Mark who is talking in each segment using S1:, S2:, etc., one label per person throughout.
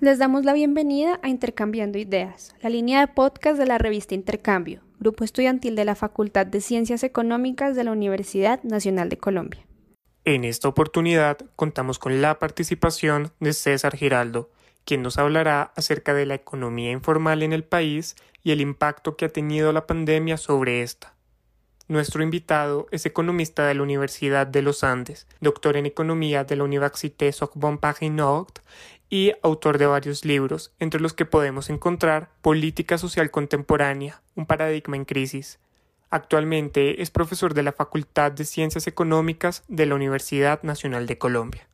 S1: Les damos la bienvenida a Intercambiando Ideas, la línea de podcast de la revista Intercambio, grupo estudiantil de la Facultad de Ciencias Económicas de la Universidad Nacional de Colombia.
S2: En esta oportunidad contamos con la participación de César Giraldo, quien nos hablará acerca de la economía informal en el país y el impacto que ha tenido la pandemia sobre esta. Nuestro invitado es economista de la Universidad de los Andes, doctor en economía de la Université Sorbonne Paris Nord y autor de varios libros, entre los que podemos encontrar Política Social Contemporánea, un paradigma en crisis. Actualmente es profesor de la Facultad de Ciencias Económicas de la Universidad Nacional de Colombia.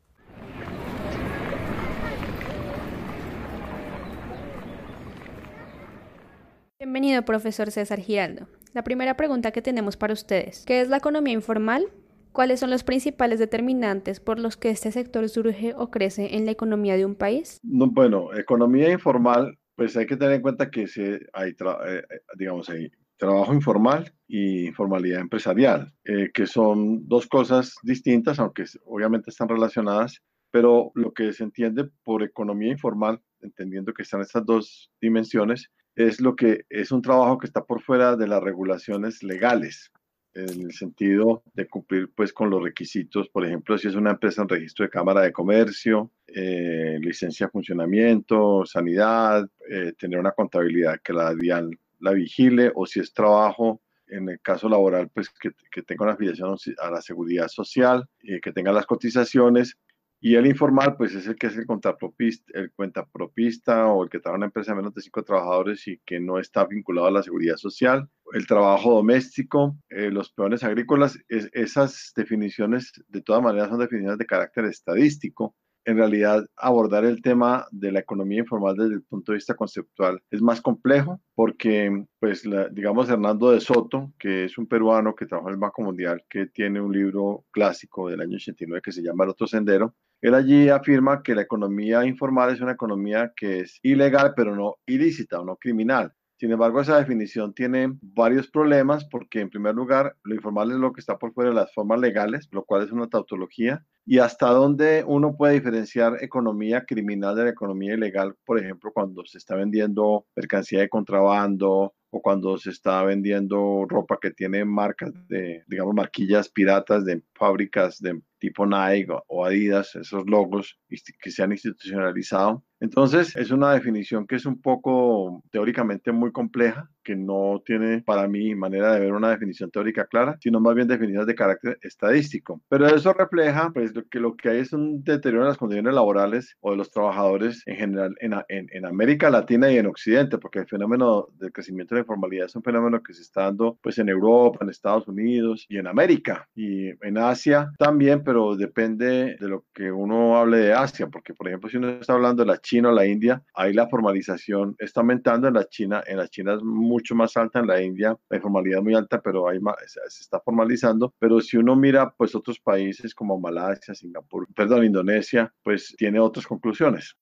S1: Bienvenido, profesor César Giraldo. La primera pregunta que tenemos para ustedes, ¿qué es la economía informal? ¿Cuáles son los principales determinantes por los que este sector surge o crece en la economía de un país?
S3: bueno, economía informal, pues hay que tener en cuenta que hay, eh, eh, digamos, hay trabajo informal y informalidad empresarial, eh, que son dos cosas distintas, aunque obviamente están relacionadas, pero lo que se entiende por economía informal, entendiendo que están estas dos dimensiones, es lo que es un trabajo que está por fuera de las regulaciones legales en el sentido de cumplir pues con los requisitos, por ejemplo, si es una empresa en registro de Cámara de Comercio, eh, licencia de funcionamiento, sanidad, eh, tener una contabilidad que la DIAN la vigile, o si es trabajo, en el caso laboral, pues que, que tenga una afiliación a la seguridad social, eh, que tenga las cotizaciones, y el informal, pues es el que es el contrapropista, el cuentapropista o el que trabaja en una empresa de menos de cinco trabajadores y que no está vinculado a la seguridad social. El trabajo doméstico, eh, los peones agrícolas, esas definiciones de todas maneras son definiciones de carácter estadístico. En realidad, abordar el tema de la economía informal desde el punto de vista conceptual es más complejo porque, pues, digamos, Hernando de Soto, que es un peruano que trabaja en el Banco Mundial, que tiene un libro clásico del año 89 que se llama El otro sendero, él allí afirma que la economía informal es una economía que es ilegal, pero no ilícita o no criminal. Sin embargo, esa definición tiene varios problemas porque, en primer lugar, lo informal es lo que está por fuera de las formas legales, lo cual es una tautología, y hasta dónde uno puede diferenciar economía criminal de la economía ilegal, por ejemplo, cuando se está vendiendo mercancía de contrabando o cuando se está vendiendo ropa que tiene marcas de, digamos, marquillas piratas de fábricas de tipo Nike o Adidas, esos logos que se han institucionalizado. Entonces, es una definición que es un poco teóricamente muy compleja, que no tiene para mí manera de ver una definición teórica clara, sino más bien definiciones de carácter estadístico. Pero eso refleja pues que lo que hay es un deterioro en las condiciones laborales o de los trabajadores en general en, en, en América Latina y en Occidente, porque el fenómeno del crecimiento de la informalidad es un fenómeno que se está dando pues en Europa, en Estados Unidos y en América y en Asia también, pero depende de lo que uno hable de Asia, porque por ejemplo si uno está hablando de la China o la India, ahí la formalización está aumentando en la China, en la China es mucho más alta, en la India la informalidad es muy alta, pero ahí se está formalizando, pero si uno mira pues otros países como Malasia, Singapur, perdón, Indonesia, pues tiene otras conclusiones.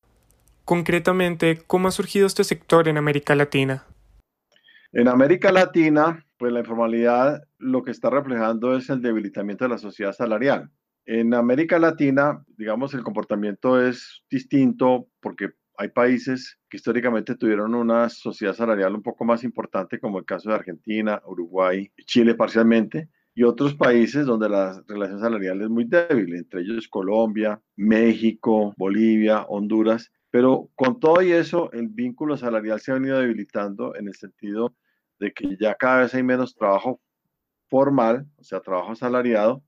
S2: Concretamente, ¿cómo ha surgido este sector en América Latina?
S3: En América Latina, pues la informalidad lo que está reflejando es el debilitamiento de la sociedad salarial. En América Latina, digamos, el comportamiento es distinto porque hay países que históricamente tuvieron una sociedad salarial un poco más importante, como el caso de Argentina, Uruguay, Chile parcialmente, y otros países donde la relación salarial es muy débil, entre ellos Colombia, México, Bolivia, Honduras. Pero con todo y eso, el vínculo salarial se ha venido debilitando en el sentido de que ya cada vez hay menos trabajo formal, o sea, trabajo asalariado,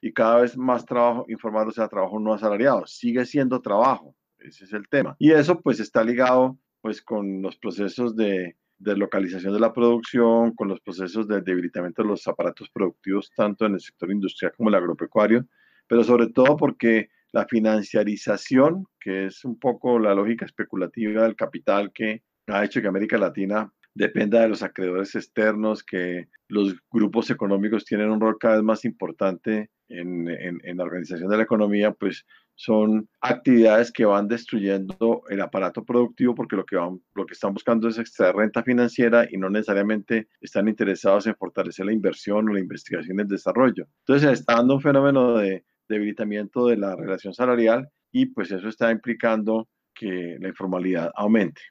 S3: y cada vez más trabajo informal, o sea, trabajo no asalariado. Sigue siendo trabajo, ese es el tema. Y eso pues está ligado pues con los procesos de, de localización de la producción, con los procesos de debilitamiento de los aparatos productivos, tanto en el sector industrial como el agropecuario, pero sobre todo porque la financiarización, que es un poco la lógica especulativa del capital que ha hecho que América Latina dependa de los acreedores externos, que los grupos económicos tienen un rol cada vez más importante en, en, la organización de la economía, pues son actividades que van destruyendo el aparato productivo porque lo que, van, lo que están buscando es extraer renta financiera y no necesariamente están interesados en fortalecer la inversión o la investigación y el desarrollo. Entonces se está dando un fenómeno de debilitamiento de la relación salarial y pues eso está implicando que la informalidad aumente.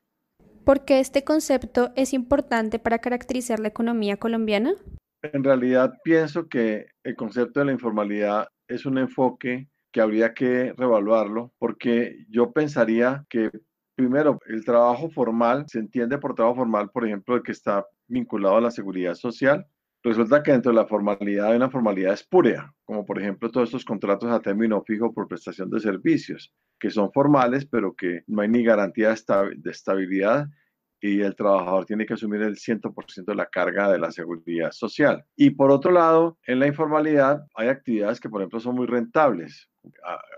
S1: ¿Por qué este concepto es importante para caracterizar la economía colombiana?
S3: En realidad pienso que el concepto de la informalidad es un enfoque que habría que revaluarlo porque yo pensaría que primero el trabajo formal se entiende por trabajo formal, por ejemplo, el que está vinculado a la seguridad social. Resulta que dentro de la formalidad hay una formalidad espúrea, como por ejemplo todos estos contratos a término fijo por prestación de servicios, que son formales, pero que no hay ni garantía de estabilidad y el trabajador tiene que asumir el 100% de la carga de la seguridad social. Y por otro lado, en la informalidad hay actividades que, por ejemplo, son muy rentables.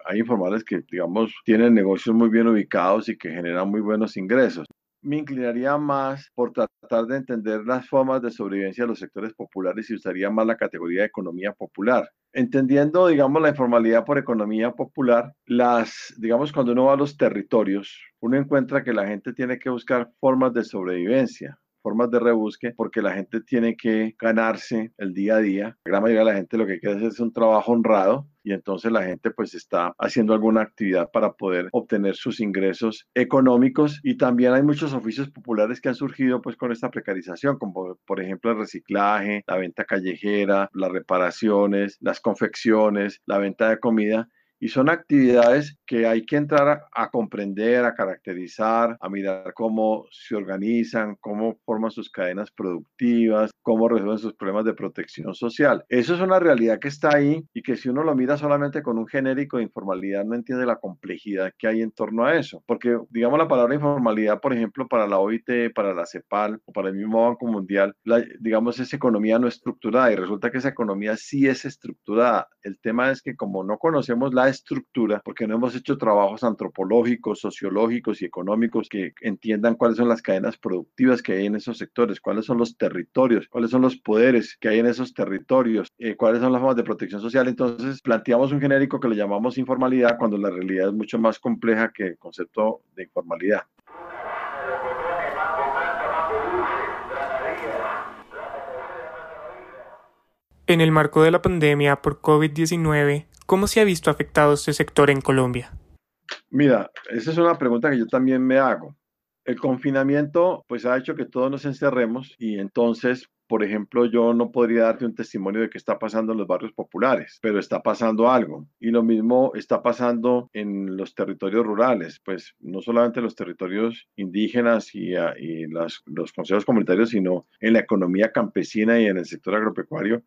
S3: Hay informales que, digamos, tienen negocios muy bien ubicados y que generan muy buenos ingresos me inclinaría más por tratar de entender las formas de sobrevivencia de los sectores populares y usaría más la categoría de economía popular. Entendiendo, digamos, la informalidad por economía popular, las, digamos, cuando uno va a los territorios, uno encuentra que la gente tiene que buscar formas de sobrevivencia formas de rebusque porque la gente tiene que ganarse el día a día. La gran mayoría de la gente lo que quiere hacer es un trabajo honrado y entonces la gente pues está haciendo alguna actividad para poder obtener sus ingresos económicos y también hay muchos oficios populares que han surgido pues con esta precarización como por ejemplo el reciclaje, la venta callejera, las reparaciones, las confecciones, la venta de comida y son actividades que hay que entrar a, comprender, a caracterizar, a mirar cómo se organizan, cómo forman sus cadenas productivas, cómo resuelven sus problemas de protección social. Eso es una realidad que está ahí y que si uno lo mira solamente con un genérico de informalidad no entiende la complejidad que hay en torno a eso. Porque digamos la palabra informalidad, por ejemplo, para la OIT, para la CEPAL o para el mismo Banco Mundial, digamos es economía no estructurada y resulta que esa economía sí es estructurada. El tema es que como no conocemos la estructura, porque no hemos hecho trabajos antropológicos, sociológicos y económicos que entiendan cuáles son las cadenas productivas que hay en esos sectores, cuáles son los territorios, cuáles son los poderes que hay en esos territorios, eh, cuáles son las formas de protección social. Entonces planteamos un genérico que le llamamos informalidad cuando la realidad es mucho más compleja que el concepto de informalidad.
S2: En el marco de la pandemia por COVID-19, ¿Cómo se ha visto afectado este sector en Colombia?
S3: Mira, esa es una pregunta que yo también me hago. El confinamiento pues ha hecho que todos nos encerremos y entonces, por ejemplo, yo no podría darte un testimonio de qué está pasando en los barrios populares, pero está pasando algo. Y lo mismo está pasando en los territorios rurales, pues no solamente en los territorios indígenas y, ah, y los consejos comunitarios, sino en la economía campesina y en el sector agropecuario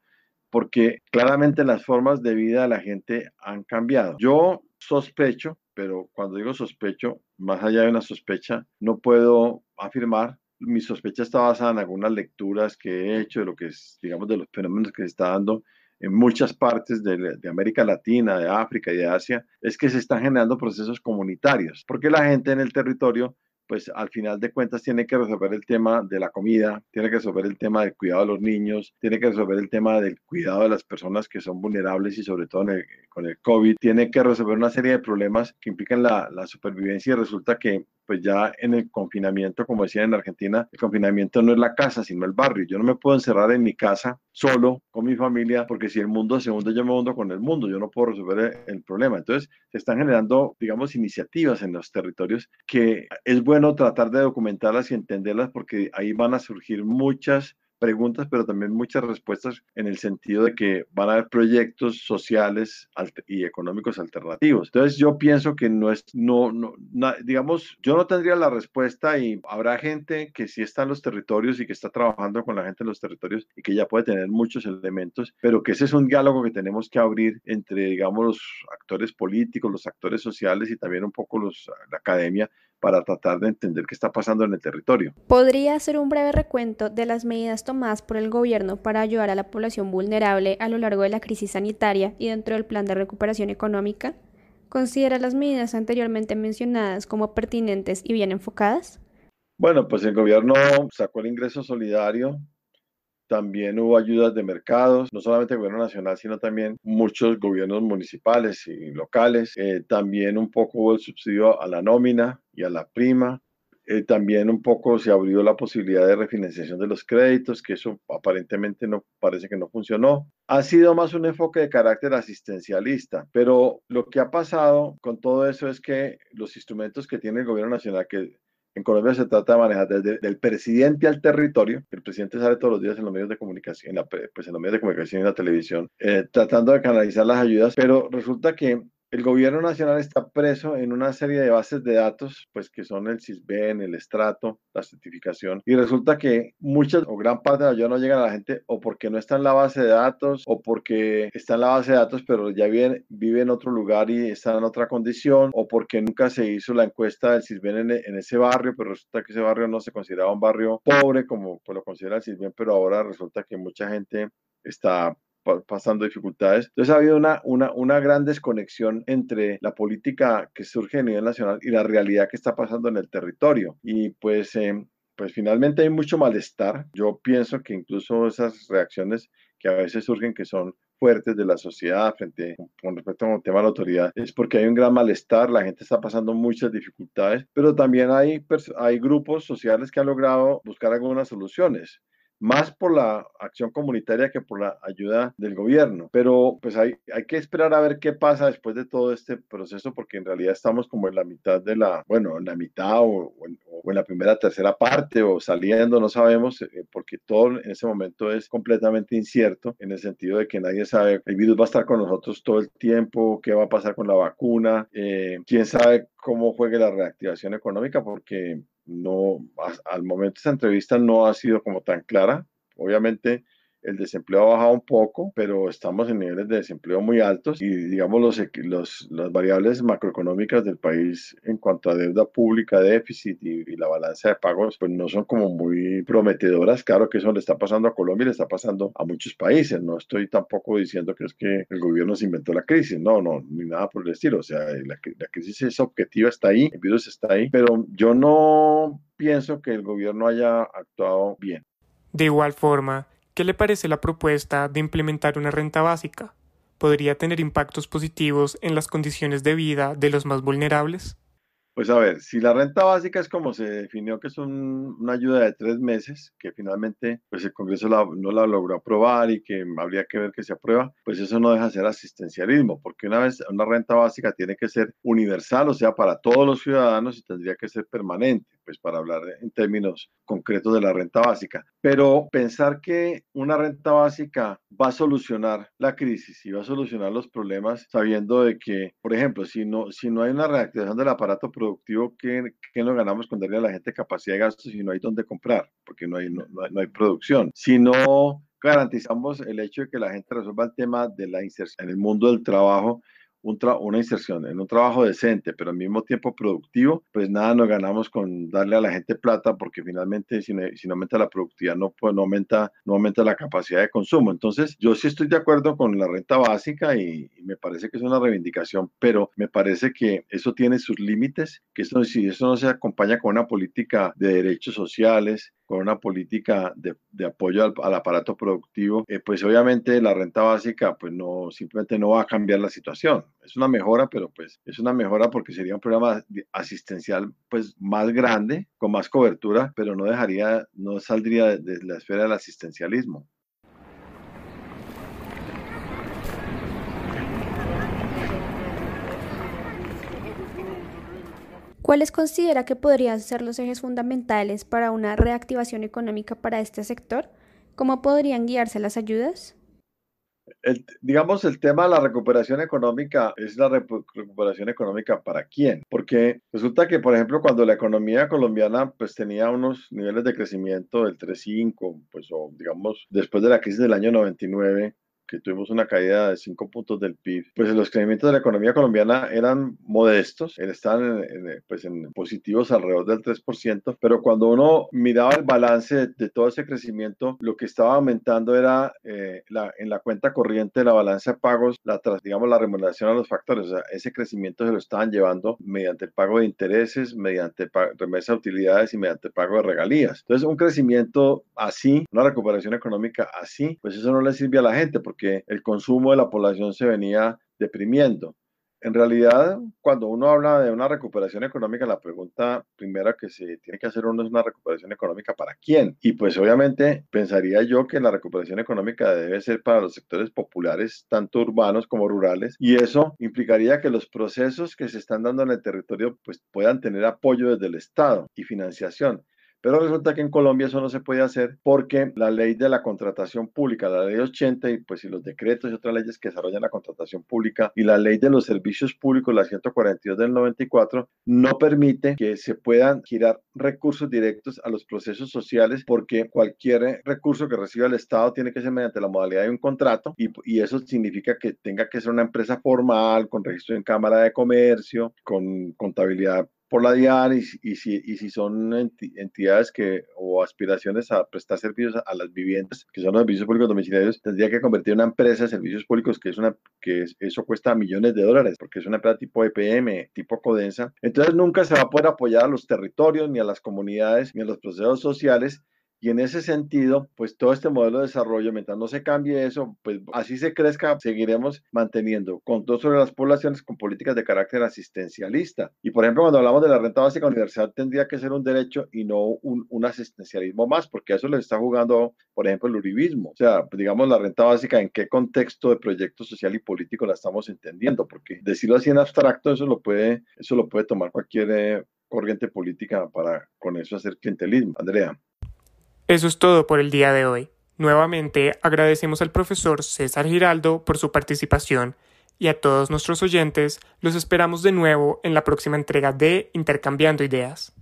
S3: porque claramente las formas de vida de la gente han cambiado. Yo sospecho, pero cuando digo sospecho, más allá de una sospecha, no puedo afirmar. Mi sospecha está basada en algunas lecturas que he hecho de lo que es, digamos, de los fenómenos que se está dando en muchas partes de, de, América Latina, de África y de Asia, es que se están generando procesos comunitarios, porque la gente en el territorio pues al final de cuentas tiene que resolver el tema de la comida, tiene que resolver el tema del cuidado de los niños, tiene que resolver el tema del cuidado de las personas que son vulnerables y sobre todo con el COVID, tiene que resolver una serie de problemas que implican la, la supervivencia y resulta que pues ya en el confinamiento, como decía en Argentina, el confinamiento no es la casa, sino el barrio. Yo no me puedo encerrar en mi casa solo con mi familia, porque si el mundo se hunde, yo me hundo con el mundo, yo no puedo resolver el, problema. Entonces, se están generando, digamos, iniciativas en los territorios que es bueno tratar de documentarlas y entenderlas, porque ahí van a surgir muchas preguntas, pero también muchas respuestas en el sentido de que van a haber proyectos sociales y económicos alternativos. Entonces yo pienso que no es, no, no, digamos, yo no tendría la respuesta y habrá gente que sí está en los territorios y que está trabajando con la gente en los territorios y que ya puede tener muchos elementos, pero que ese es un diálogo que tenemos que abrir entre, digamos, los actores políticos, los actores sociales y también un poco los, la academia para tratar de entender qué está pasando en el territorio.
S1: ¿Podría hacer un breve recuento de las medidas tomadas por el gobierno para ayudar a la población vulnerable a lo largo de la crisis sanitaria y dentro del plan de recuperación económica? ¿Considera las medidas anteriormente mencionadas como pertinentes y bien enfocadas?
S3: Bueno, pues el gobierno sacó el ingreso solidario, también hubo ayudas de mercados, no solamente el gobierno nacional, sino también muchos gobiernos municipales y locales. Eh, también un poco hubo el subsidio a la nómina y a la prima. Eh, también un poco se abrió la posibilidad de refinanciación de los créditos, que eso aparentemente no parece que no funcionó. Ha sido más un enfoque de carácter asistencialista, pero lo que ha pasado con todo eso es que los instrumentos que tiene el gobierno nacional, que en Colombia se trata de manejar desde el presidente al territorio. El presidente sale todos los días en los medios de comunicación, en pues en los medios de comunicación y en la televisión, eh, tratando de canalizar las ayudas, pero resulta que el gobierno nacional está preso en una serie de bases de datos, pues que son el CISBEN, el estrato, la certificación, y resulta que muchas o gran parte de la no llegan a la gente o porque no está en la base de datos o porque está en la base de datos pero ya vive, vive en otro lugar y está en otra condición o porque nunca se hizo la encuesta del CISBEN en, ese barrio, pero resulta que ese barrio no se consideraba un barrio pobre como pues, lo considera el CISBEN, pero ahora resulta que mucha gente está pasando dificultades. Entonces ha habido una, una, una, gran desconexión entre la política que surge a nivel nacional y la realidad que está pasando en el territorio. Y pues, eh, pues finalmente hay mucho malestar. Yo pienso que incluso esas reacciones que a veces surgen que son fuertes de la sociedad frente con respecto a un tema de la autoridad es porque hay un gran malestar, la gente está pasando muchas dificultades, pero también hay, hay grupos sociales que han logrado buscar algunas soluciones más por la acción comunitaria que por la ayuda del gobierno. Pero pues hay, hay que esperar a ver qué pasa después de todo este proceso, porque en realidad estamos como en la mitad de la, bueno, en la mitad o, en, la primera, tercera parte o saliendo, no sabemos, eh, porque todo en ese momento es completamente incierto, en el sentido de que nadie sabe, el virus va a estar con nosotros todo el tiempo, qué va a pasar con la vacuna, eh, quién sabe cómo juegue la reactivación económica, porque no, al momento esta entrevista no ha sido como tan clara. Obviamente el desempleo ha bajado un poco, pero estamos en niveles de desempleo muy altos y digamos los, los las variables macroeconómicas del país en cuanto a deuda pública, déficit y, la balanza de pagos, pues no son como muy prometedoras. Claro que eso le está pasando a Colombia y le está pasando a muchos países. No estoy tampoco diciendo que es que el gobierno se inventó la crisis, no, no, ni nada por el estilo. O sea, la, la crisis es objetiva, está ahí, el virus está ahí, pero yo no pienso que el gobierno haya actuado bien.
S2: De igual forma, ¿Qué le parece la propuesta de implementar una renta básica? ¿Podría tener impactos positivos en las condiciones de vida de los más vulnerables?
S3: Pues a ver, si la renta básica es como se definió que es una ayuda de tres meses, que finalmente pues el Congreso no la logró aprobar y que habría que ver que se aprueba, pues eso no deja de ser asistencialismo, porque una vez una renta básica tiene que ser universal, o sea, para todos los ciudadanos y tendría que ser permanente pues para hablar en términos concretos de la renta básica. Pero pensar que una renta básica va a solucionar la crisis y va a solucionar los problemas sabiendo de que, por ejemplo, si no, si no hay una reactivación del aparato productivo, ¿qué, qué nos ganamos con darle a la gente capacidad de gasto si no hay dónde comprar? Porque no hay, no, no hay producción. Si no garantizamos el hecho de que la gente resuelva el tema de la inserción en el mundo del trabajo, una inserción en un trabajo decente, pero al mismo tiempo productivo, pues nada nos ganamos con darle a la gente plata porque finalmente si no, si no aumenta la productividad no, pues, no, aumenta, no aumenta la capacidad de consumo. Entonces yo sí estoy de acuerdo con la renta básica y, me parece que es una reivindicación, pero me parece que eso tiene sus límites, que eso, si eso no se acompaña con una política de derechos sociales, con una política de, de apoyo al, aparato productivo, eh, pues obviamente la renta básica pues no, simplemente no va a cambiar la situación. Es una mejora, pero pues es una mejora porque sería un programa asistencial pues más grande, con más cobertura, pero no dejaría, no saldría de la esfera del asistencialismo.
S1: ¿Cuáles considera que podrían ser los ejes fundamentales para una reactivación económica para este sector? ¿Cómo podrían guiarse las ayudas?
S3: digamos, el tema de la recuperación económica es la recuperación económica para quién, porque resulta que, por ejemplo, cuando la economía colombiana pues tenía unos niveles de crecimiento del 3,5, pues o digamos, después de la crisis del año 99, que tuvimos una caída de 5 puntos del PIB, pues los crecimientos de la economía colombiana eran modestos, estaban en, pues en positivos alrededor del 3%, pero cuando uno miraba el balance de, todo ese crecimiento, lo que estaba aumentando era eh, la, en la cuenta corriente la balanza de pagos, la, digamos la remuneración a los factores, o sea, ese crecimiento se lo estaban llevando mediante el pago de intereses, mediante remesa de utilidades y mediante pago de regalías. Entonces, un crecimiento así, una recuperación económica así, pues eso no le sirve a la gente porque el consumo de la población se venía deprimiendo. en realidad, cuando uno habla de una recuperación económica, la pregunta primera que se tiene que hacer uno es una recuperación económica para quién. Y pues obviamente pensaría yo que la recuperación económica debe ser para los sectores populares, tanto urbanos como rurales, y eso implicaría que los procesos que se están dando en el territorio pues puedan tener apoyo desde el Estado y financiación. Pero resulta que en Colombia eso no se puede hacer porque la ley de la contratación pública, la ley 80 y pues y los decretos y otras leyes que desarrollan la contratación pública y la ley de los servicios públicos, la 142 del 94, no permite que se puedan girar recursos directos a los procesos sociales porque cualquier recurso que reciba el Estado tiene que ser mediante la modalidad de un contrato y, y eso significa que tenga que ser una empresa formal, con registro en Cámara de Comercio, con contabilidad por la DIAN y, si, y si son entidades que o aspiraciones a prestar servicios a, las viviendas, que son los servicios públicos domiciliarios, tendría que convertir una empresa de servicios públicos que es una que eso cuesta millones de dólares porque es una empresa tipo EPM, tipo Codensa. Entonces nunca se va a poder apoyar a los territorios ni a las comunidades ni a los procesos sociales y en ese sentido, pues todo este modelo de desarrollo, mientras no se cambie eso, pues así se crezca, seguiremos manteniendo control sobre las poblaciones con políticas de carácter asistencialista. Y por ejemplo, cuando hablamos de la renta básica universal, tendría que ser un derecho y no un, asistencialismo más, porque eso le está jugando, por ejemplo, el uribismo. O sea, digamos, la renta básica, ¿en qué contexto de proyecto social y político la estamos entendiendo? Porque decirlo así en abstracto, eso lo puede, eso lo puede tomar cualquier eh, corriente política para con eso hacer clientelismo. Andrea.
S2: Eso es todo por el día de hoy. Nuevamente agradecemos al profesor César Giraldo por su participación y a todos nuestros oyentes los esperamos de nuevo en la próxima entrega de Intercambiando Ideas.